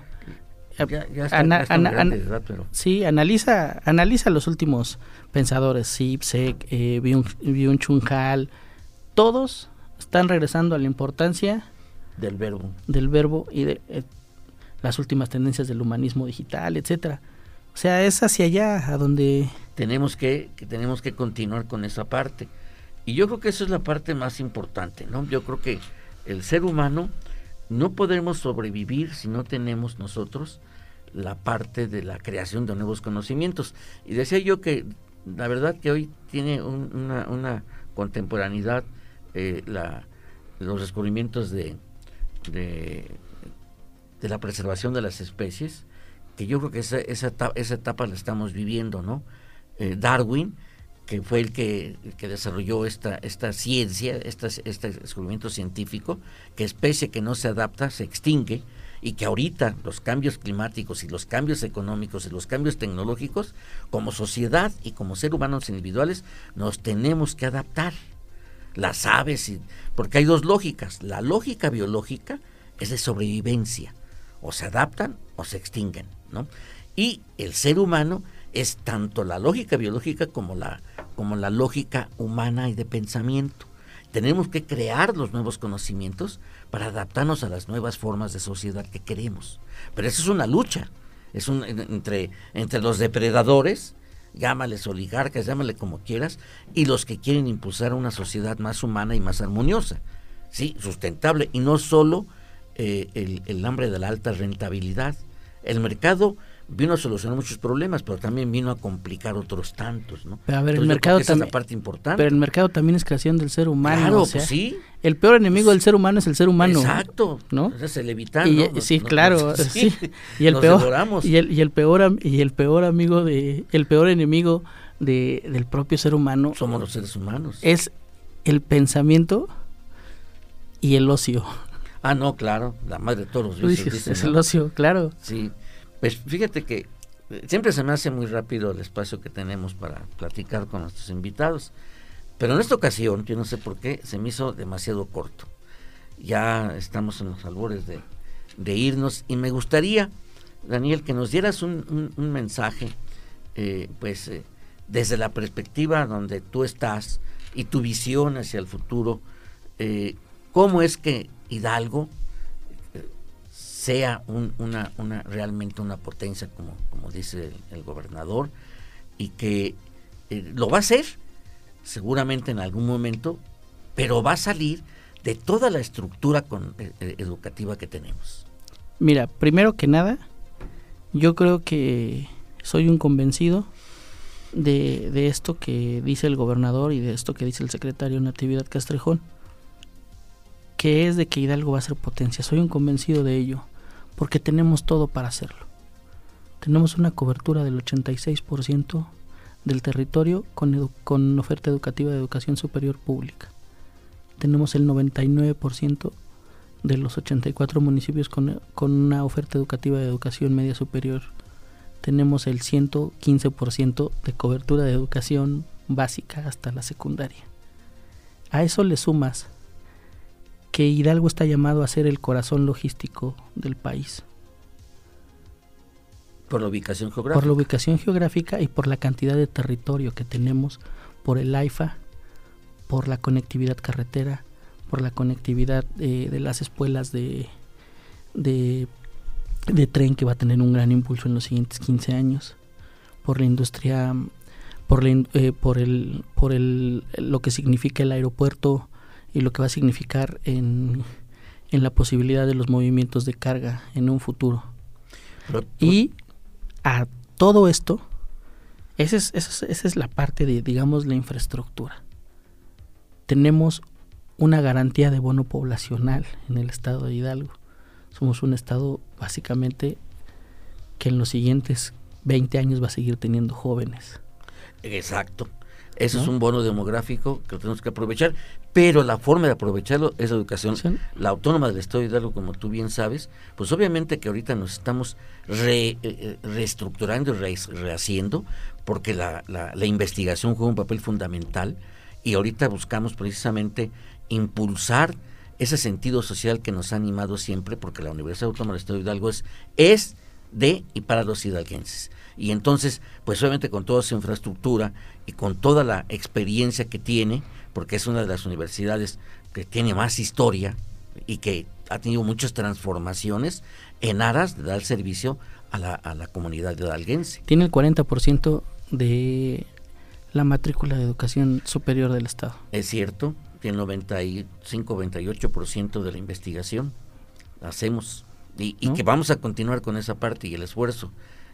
Sí, analiza, analiza los últimos pensadores, Sipsek, eh, Byung Chun Hal, todos están regresando a la importancia del verbo. Del verbo y de, eh, las últimas tendencias del humanismo digital, etcétera. O sea, es hacia allá a donde tenemos que, tenemos que continuar con esa parte. Y yo creo que esa es la parte más importante, ¿no? Yo creo que el ser humano no podemos sobrevivir si no tenemos nosotros la parte de la creación de nuevos conocimientos. Y decía yo que la verdad que hoy tiene una, contemporaneidad eh, los descubrimientos de de, de la preservación de las especies, que yo creo que esa, esa, etapa, esa etapa la estamos viviendo, ¿no? Eh, Darwin, que fue el que, que, desarrolló esta, esta ciencia, este descubrimiento científico, que especie que no se adapta se extingue y que ahorita los cambios climáticos y los cambios económicos y los cambios tecnológicos, como sociedad y como seres humanos individuales, nos tenemos que adaptar. Las aves, porque hay dos lógicas. La lógica biológica es de sobrevivencia, o se adaptan o se extinguen, ¿no? Y el ser humano es tanto la lógica biológica como la, como la lógica humana y de pensamiento. Tenemos que crear los nuevos conocimientos para adaptarnos a las nuevas formas de sociedad que queremos. Pero eso es una lucha, es un, entre, entre los depredadores, llámales oligarcas, llámale como quieras, y los que quieren impulsar una sociedad más humana y más armoniosa, sí, sustentable, y no solo eh, el, el hambre de la alta rentabilidad. El mercado vino a solucionar muchos problemas, pero también vino a complicar otros tantos, ¿no? Pero a ver, el mercado también, parte importante. Pero el mercado también es creación del ser humano. Claro, o sea, pues sí. El peor enemigo del ser humano es el ser humano. Exacto. ¿No? Es el y, ¿no? sí, claro. nos- sí. sí, Y el nos peor devoramos. y el, y el peor y el peor amigo de el peor enemigo de, del propio ser humano Somos los seres humanos. es el pensamiento y el ocio. Ah, no, claro, la madre de todos los vicios, es ¿no? el ocio, claro. Sí, pues fíjate que eh, siempre se me hace muy rápido el espacio que tenemos para platicar con nuestros invitados, pero en esta ocasión, yo no sé por qué, se me hizo demasiado corto. Ya estamos en los albores de, de irnos y me gustaría, Daniel, que nos dieras un, un- un mensaje, eh, pues eh, desde la perspectiva donde tú estás y tu visión hacia el futuro, eh, ¿cómo es que Hidalgo sea un- una, una realmente una potencia como, dice el, gobernador y que eh, lo va a hacer seguramente en algún momento pero va a salir de toda la estructura con- eh, eh, educativa que tenemos. Mira, primero que nada, yo creo que soy un convencido de, de esto que dice el gobernador y de esto que dice el secretario Natividad Castrejón, que es de que Hidalgo va a ser potencia. Soy un convencido de ello, porque tenemos todo para hacerlo. Tenemos una cobertura del 86% del territorio con, oferta educativa de educación superior pública. Tenemos el 99% de los 84 municipios con, con una oferta educativa de educación media superior. Tenemos el 115% de cobertura de educación básica hasta la secundaria. A eso le sumas que Hidalgo está llamado a ser el corazón logístico del país, por la ubicación por geográfica la ubicación geográfica y por la cantidad de territorio que tenemos, por el AIFA, por la conectividad carretera, por la conectividad eh, de las espuelas de, de, de tren que va a tener un gran impulso en los siguientes 15 años, por la industria, por, la eh, por, el, por el, lo que significa el aeropuerto y lo que va a significar en, en la posibilidad de los movimientos de carga en un futuro. Pero Y a todo esto, esa es, esa es- esa es la parte de, digamos, la infraestructura. Tenemos una garantía de bono poblacional en el estado de Hidalgo. Somos un estado básicamente que en los siguientes 20 años va a seguir teniendo jóvenes. Exacto. Eso es un bono demográfico que tenemos que aprovechar, pero la forma de aprovecharlo es la educación. Sí. La autónoma del Estado de Hidalgo, como tú bien sabes, pues obviamente que ahorita nos estamos re- eh, eh, reestructurando y re- rehaciendo, porque la, la- la investigación juega un papel fundamental y ahorita buscamos precisamente impulsar ese sentido social que nos ha animado siempre, porque la Universidad Autónoma del Estado de Hidalgo es, es de y para los hidalguenses. Y entonces, pues obviamente con toda su infraestructura y con toda la experiencia que tiene, porque es una de las universidades que tiene más historia y que ha tenido muchas transformaciones en aras de dar servicio a la, a la comunidad hidalguense. Tiene el 40% de la matrícula de educación superior del estado. Es cierto, tiene 95, 98% de la investigación. Hacemos. Y, y ¿No? que vamos a continuar con esa parte y el esfuerzo.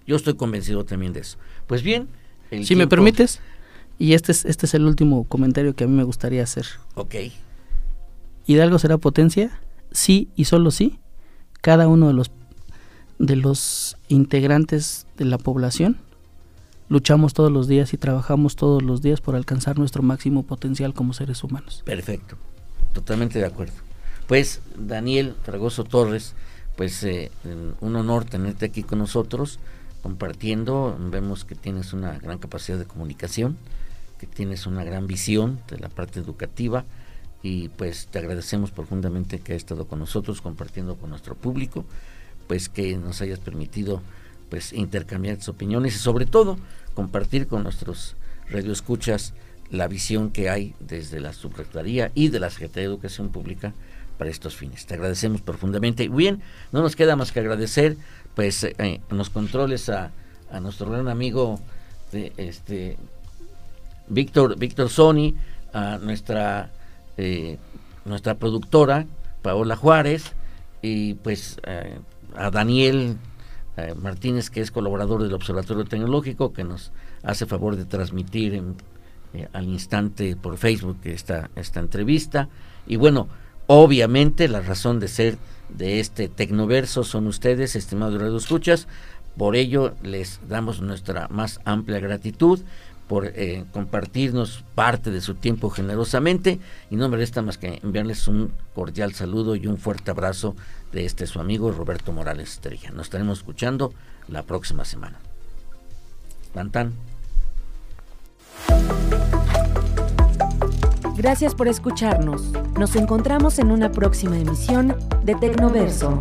Yo estoy convencido también de eso. Pues bien. el Si me permites, y este es, este es el último comentario que a mí me gustaría hacer. Ok. Hidalgo será potencia sí y solo sí, cada uno de los, de los integrantes de la población luchamos todos los días y trabajamos todos los días por alcanzar nuestro máximo potencial como seres humanos. Perfecto, totalmente de acuerdo. Pues Daniel Fragoso Torres, pues eh, un honor tenerte aquí con nosotros compartiendo. Vemos que tienes una gran capacidad de comunicación, que tienes una gran visión de la parte educativa y pues te agradecemos profundamente que hayas estado con nosotros compartiendo con nuestro público, pues que nos hayas permitido pues intercambiar tus opiniones y sobre todo compartir con nuestros radioescuchas la visión que hay desde la Subrectoría y de la Secretaría de Educación Pública para estos fines. Te agradecemos profundamente. Bien, no nos queda más que agradecer pues eh, los controles a, a, nuestro gran amigo de, este Víctor Víctor Sony, a nuestra eh, nuestra productora Paola Juárez y pues eh, a Daniel eh, Martínez, que es colaborador del Observatorio Tecnológico, que nos hace favor de transmitir eh, al instante por Facebook esta, esta entrevista. Y bueno, obviamente la razón de ser de este Tecnoverso son ustedes, estimados Radio Escuchas. Por ello les damos nuestra más amplia gratitud por eh, compartirnos parte de su tiempo generosamente y no me resta más que enviarles un cordial saludo y un fuerte abrazo de este su amigo Roberto Morales Estrella. Nos estaremos escuchando la próxima semana. Tan, Gracias por escucharnos. Nos encontramos en una próxima emisión de Tecnoverso.